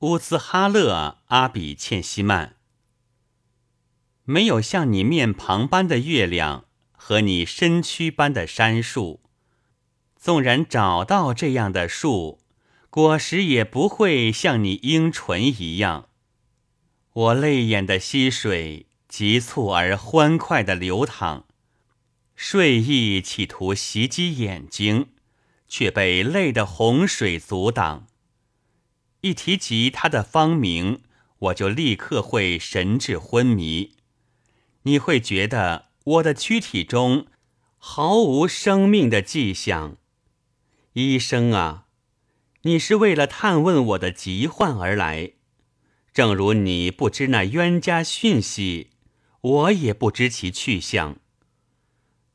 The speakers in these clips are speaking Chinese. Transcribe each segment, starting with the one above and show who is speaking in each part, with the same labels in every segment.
Speaker 1: 乌兹哈勒阿比欠西曼。没有像你面庞般的月亮和你身躯般的杉树，纵然找到这样的树，果实也不会像你樱唇一样。我泪眼的溪水急促而欢快的流淌，睡意企图袭击眼睛，却被泪的洪水阻挡。一提及他的芳名，我就立刻会神志昏迷。你会觉得我的躯体中毫无生命的迹象，医生啊，你是为了探问我的疾患而来，正如你不知那冤家讯息，我也不知其去向。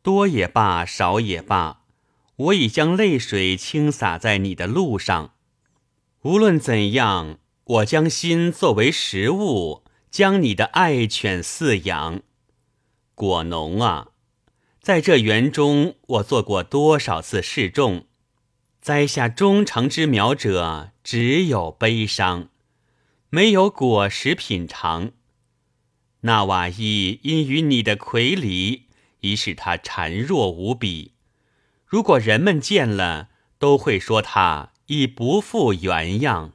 Speaker 1: 多也罢，少也罢，我已将泪水倾洒在你的路上。无论怎样，我将心作为食物，将你的爱犬饲养。果农啊，在这园中，我做过多少次示众，栽下忠诚之苗者，只有悲伤，没有果实品尝。纳瓦伊因与你的魁离，已使他孱弱无比。如果人们见了，都会说他已不复原样。